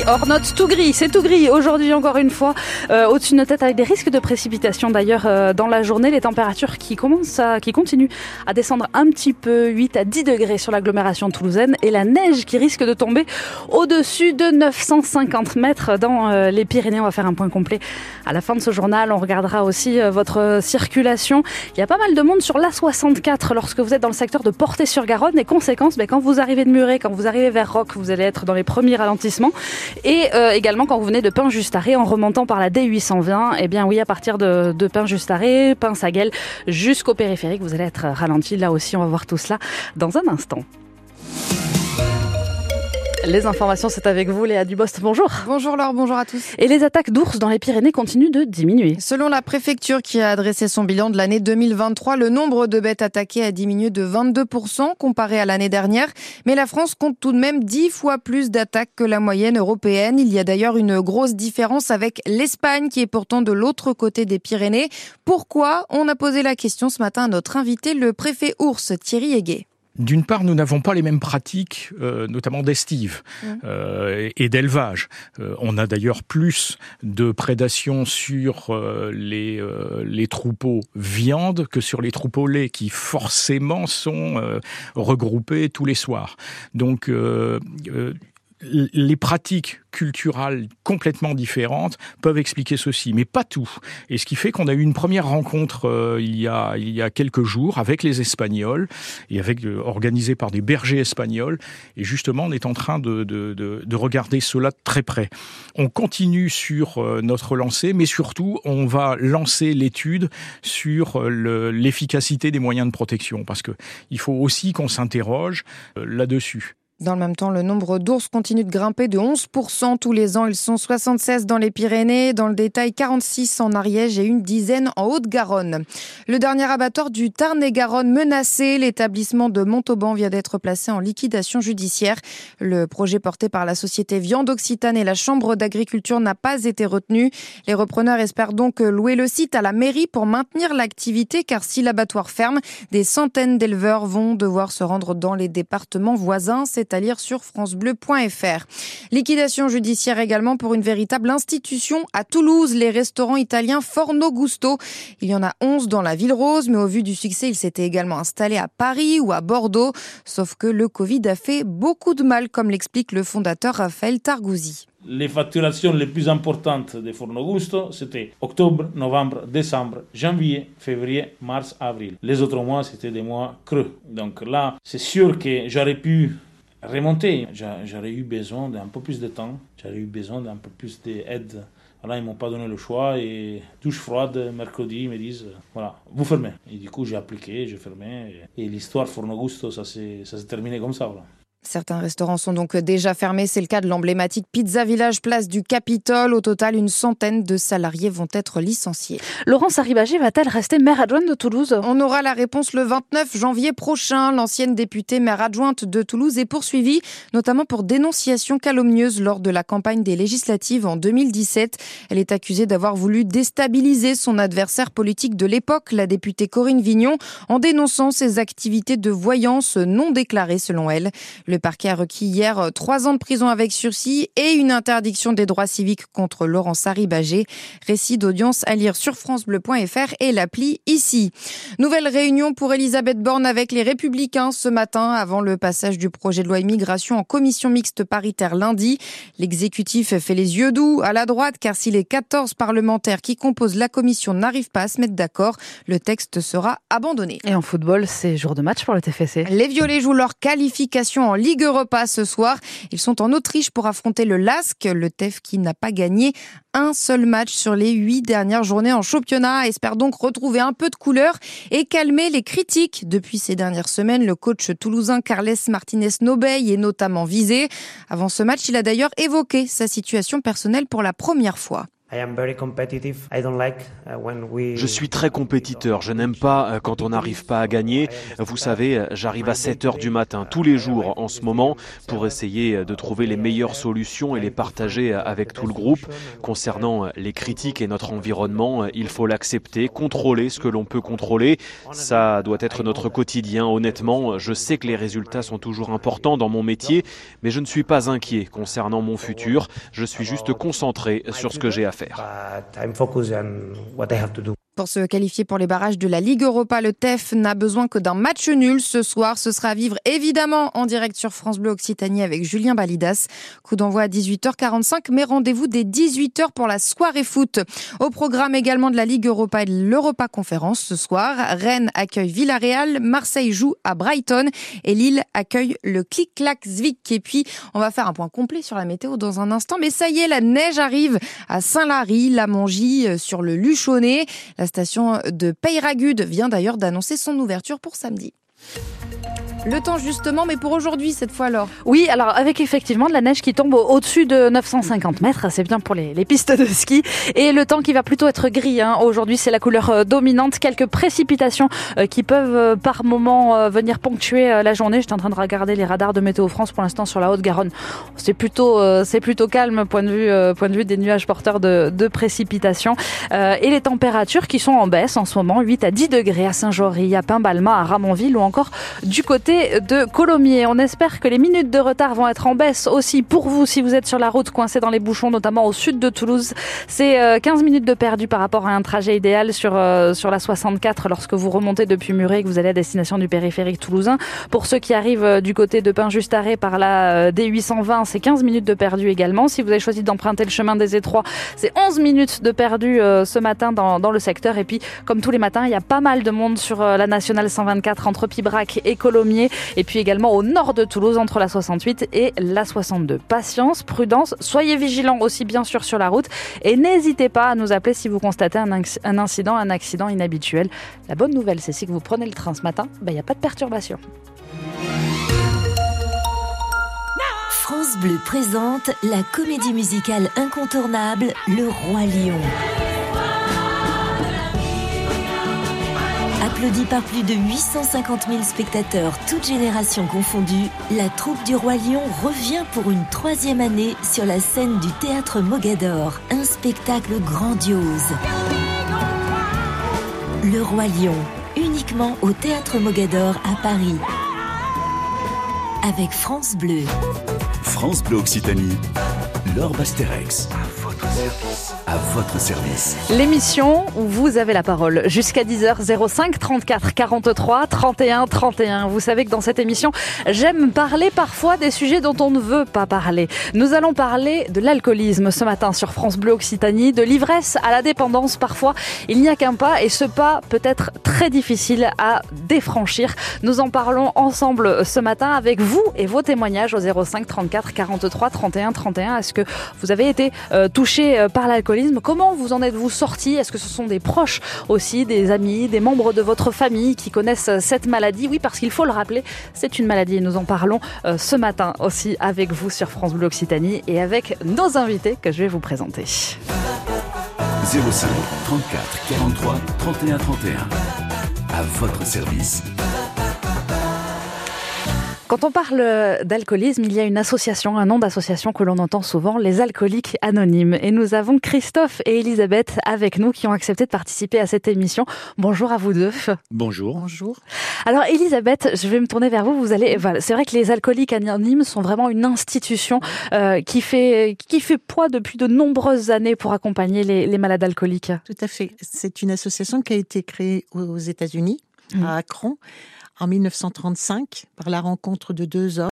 gris, or not tout gris, c'est tout gris aujourd'hui encore une fois, euh, au-dessus de nos têtes avec des risques de précipitation d'ailleurs euh, dans la journée, les températures qui commencent à, qui continuent à descendre un petit peu, 8 à 10 degrés sur l'agglomération toulousaine et la neige qui risque de tomber au-dessus de 950 mètres dans euh, les Pyrénées. On va faire un point complet à la fin de ce journal. On regardera aussi votre circulation. Il y a pas mal de monde sur l'A64 lorsque vous êtes dans le secteur de Portée-sur-Garonne et conséquence, ben, quand vous arrivez de Muret, quand vous arrivez vers Roc, vous allez être dans les premiers ralentissements. Et euh, également quand vous venez de Pin-Justaré en remontant par la D820, eh bien oui, à partir de, de Pin-Justaré, Pin-Saguel, jusqu'au périphérique, vous allez être ralenti. Là aussi, on va voir tout cela dans un instant. Les informations, c'est avec vous, Léa Dubost. Bonjour. Bonjour Laure, bonjour à tous. Et les attaques d'ours dans les Pyrénées continuent de diminuer. Selon la préfecture qui a adressé son bilan de l'année 2023, le nombre de bêtes attaquées a diminué de 22% comparé à l'année dernière. Mais la France compte tout de même 10 fois plus d'attaques que la moyenne européenne. Il y a d'ailleurs une grosse différence avec l'Espagne qui est pourtant de l'autre côté des Pyrénées. Pourquoi? On a posé la question ce matin à notre invité, le préfet ours Thierry Heguet. D'une part, nous n'avons pas les mêmes pratiques, euh, notamment d'estive euh, et d'élevage. Euh, on a d'ailleurs plus de prédation sur euh, les, euh, les troupeaux viande que sur les troupeaux lait, qui forcément sont euh, regroupés tous les soirs. Donc, euh, euh, les pratiques culturelles complètement différentes peuvent expliquer ceci, mais pas tout. Et ce qui fait qu'on a eu une première rencontre euh, il, y a, il y a quelques jours avec les Espagnols et avec euh, organisée par des bergers espagnols. Et justement, on est en train de, de, de, de regarder cela de très près. On continue sur euh, notre lancée, mais surtout, on va lancer l'étude sur euh, le- l'efficacité des moyens de protection, parce que il faut aussi qu'on s'interroge euh, là-dessus. Dans le même temps, le nombre d'ours continue de grimper de 11% tous les ans. Ils sont 76 dans les Pyrénées, dans le détail 46 en Ariège et une dizaine en Haute-Garonne. Le dernier abattoir du Tarn-et-Garonne menacé, l'établissement de Montauban vient d'être placé en liquidation judiciaire. Le projet porté par la société Viande Occitane et la Chambre d'agriculture n'a pas été retenu. Les repreneurs espèrent donc louer le site à la mairie pour maintenir l'activité car si l'abattoir ferme, des centaines d'éleveurs vont devoir se rendre dans les départements voisins. À lire sur francebleu.fr. Liquidation judiciaire également pour une véritable institution à Toulouse, les restaurants italiens Forno Gusto. Il y en a 11 dans la ville rose, mais au vu du succès, ils s'étaient également installés à Paris ou à Bordeaux. Sauf que le Covid a fait beaucoup de mal, comme l'explique le fondateur Raphaël Targouzi. Les facturations les plus importantes de Forno Gusto, c'était octobre, novembre, décembre, janvier, février, mars, avril. Les autres mois, c'était des mois creux. Donc là, c'est sûr que j'aurais pu remonter. J'a- J'aurais eu besoin d'un peu plus de temps, j'aurais eu besoin d'un peu plus d'aide. Voilà, ils m'ont pas donné le choix et douche froide, mercredi, ils me disent, euh, voilà, vous fermez. Et du coup, j'ai appliqué, j'ai fermé. Et, et l'histoire Forno Gusto, ça s'est ça s'est terminé comme ça. Voilà. Certains restaurants sont donc déjà fermés. C'est le cas de l'emblématique Pizza Village Place du Capitole. Au total, une centaine de salariés vont être licenciés. Laurence Arribagé va-t-elle rester maire adjointe de Toulouse? On aura la réponse le 29 janvier prochain. L'ancienne députée maire adjointe de Toulouse est poursuivie, notamment pour dénonciation calomnieuse lors de la campagne des législatives en 2017. Elle est accusée d'avoir voulu déstabiliser son adversaire politique de l'époque, la députée Corinne Vignon, en dénonçant ses activités de voyance non déclarées selon elle. Le parquet a requis hier euh, trois ans de prison avec sursis et une interdiction des droits civiques contre Laurence Haribagé. Récit d'audience à lire sur francebleu.fr et l'appli ici. Nouvelle réunion pour Elisabeth Borne avec les Républicains ce matin avant le passage du projet de loi immigration en commission mixte paritaire lundi. L'exécutif fait les yeux doux à la droite car si les 14 parlementaires qui composent la commission n'arrivent pas à se mettre d'accord, le texte sera abandonné. Et en football, c'est jour de match pour le TFC. Les Violets jouent leur qualification en Ligue Europa ce soir. Ils sont en Autriche pour affronter le LASK, le TEF qui n'a pas gagné un seul match sur les huit dernières journées en championnat. Espère donc retrouver un peu de couleur et calmer les critiques. Depuis ces dernières semaines, le coach toulousain Carles Martinez-Nobey est notamment visé. Avant ce match, il a d'ailleurs évoqué sa situation personnelle pour la première fois. Je suis très compétiteur. Je n'aime pas euh, quand on n'arrive pas à gagner. Vous savez, euh, j'arrive à 7 heures du matin tous les jours en ce moment pour essayer euh, de trouver les meilleures solutions et les partager avec tout le groupe. Concernant les critiques et notre environnement, il faut l'accepter, contrôler ce que l'on peut contrôler. Ça doit être notre quotidien. Honnêtement, je sais que les résultats sont toujours importants dans mon métier, mais je ne suis pas inquiet concernant mon futur. Je suis juste concentré sur ce que j'ai à faire. faire. I'm focused on what I have to do. Pour se qualifier pour les barrages de la Ligue Europa, le TEF n'a besoin que d'un match nul ce soir. Ce sera à vivre évidemment en direct sur France Bleu Occitanie avec Julien Balidas. Coup d'envoi à 18h45, mais rendez-vous dès 18h pour la soirée foot. Au programme également de la Ligue Europa et de l'Europa Conférence ce soir. Rennes accueille Villarreal, Marseille joue à Brighton et Lille accueille le Kik-Clak Zvik. Et puis, on va faire un point complet sur la météo dans un instant. Mais ça y est, la neige arrive à Saint-Lary, la Mongie, euh, sur le Luchonnet. Station de Peyragude vient d'ailleurs d'annoncer son ouverture pour samedi. Le temps justement, mais pour aujourd'hui cette fois alors. Oui, alors avec effectivement de la neige qui tombe au-dessus de 950 mètres, c'est bien pour les, pistes de ski. Et le temps qui va plutôt être gris. Hein. Aujourd'hui, c'est la couleur euh, dominante. Quelques précipitations euh, qui peuvent euh, par moment venir ponctuer la journée. J'étais en train de regarder les radars de Météo France pour l'instant sur la Haute-Garonne. C'est plutôt, calme point de vue, point de vue des nuages porteurs de, de précipitations. et les températures qui sont en baisse en ce moment, 8 à 10 degrés à Saint-Jory, à Pimbalma, à Ramonville ou encore du côté de Colomiers. On espère que les minutes de retard vont être en baisse aussi pour vous si vous êtes sur la route coincé dans les bouchons, notamment au sud de Toulouse. C'est 15 euh, minutes de perdu par rapport à un trajet idéal sur, euh, sur la 64 lorsque vous remontez depuis Muret et que vous allez à destination du périphérique toulousain. Pour ceux qui arrivent euh, du côté de Pain-Juste-Arrêt par la D820, c'est 15 minutes de perdu également. Si vous avez choisi d'emprunter le chemin des étroits, c'est 11 minutes de perdu ce matin dans, dans le secteur. Et puis, comme tous les matins, il y a pas mal de monde sur la nationale 124 entre Pibrac et Colomiers et puis également au nord de Toulouse entre la 68 et la 62. Patience, prudence, soyez vigilants aussi bien sûr sur la route et n'hésitez pas à nous appeler si vous constatez un, incident, un accident inhabituel. La bonne nouvelle, c'est si vous prenez le train ce matin, ben, il n'y a pas de perturbation. France Bleu présente la comédie musicale incontournable Le Roi Lion. Applaudie par plus de 850 000 spectateurs, toutes générations confondues, la troupe du Roi Lion revient pour une troisième année sur la scène du théâtre Mogador, un spectacle grandiose. Le Roi Lion, uniquement au théâtre Mogador à Paris. Avec France Bleu. France Bleu Occitanie, Laure à votre service. L'émission où vous avez la parole jusqu'à 10h 05 34 43 31 31. Vous savez que dans cette émission, j'aime parler parfois des sujets dont on ne veut pas parler. Nous allons parler de l'alcoolisme ce matin sur France Bleu Occitanie, de l'ivresse à la dépendance parfois. Il n'y a qu'un pas et ce pas peut être très difficile à défranchir. Nous en parlons ensemble ce matin avec vous et vos témoignages au 05 34 43 31 31. Est-ce que vous avez été euh, euh, par l'alcoolisme Comment vous en êtes-vous sorti? Est-ce que ce sont des proches aussi, des amis, des membres de votre famille qui connaissent euh, cette maladie? Oui, parce qu'il faut le rappeler, c'est une maladie et nous en parlons euh, ce matin aussi avec vous sur France Bleu Occitanie et avec nos invités que je vais vous présenter. 05 34 43 31 31. À votre service. Quand on parle d'alcoolisme, il y a une association, un nom d'association que l'on entend souvent, les alcooliques anonymes. Et nous avons Christophe et Elisabeth avec nous qui ont accepté de participer à cette émission. Bonjour à vous deux. Bonjour. Bonjour. Alors Elisabeth, je vais me tourner vers vous. Vous allez, voilà, c'est vrai que les alcooliques anonymes sont vraiment une institution euh, qui fait qui fait poids depuis de nombreuses années pour accompagner les, les malades alcooliques. Tout à fait. C'est une association qui a été créée aux États-Unis, à Akron en 1935 par la rencontre de deux hommes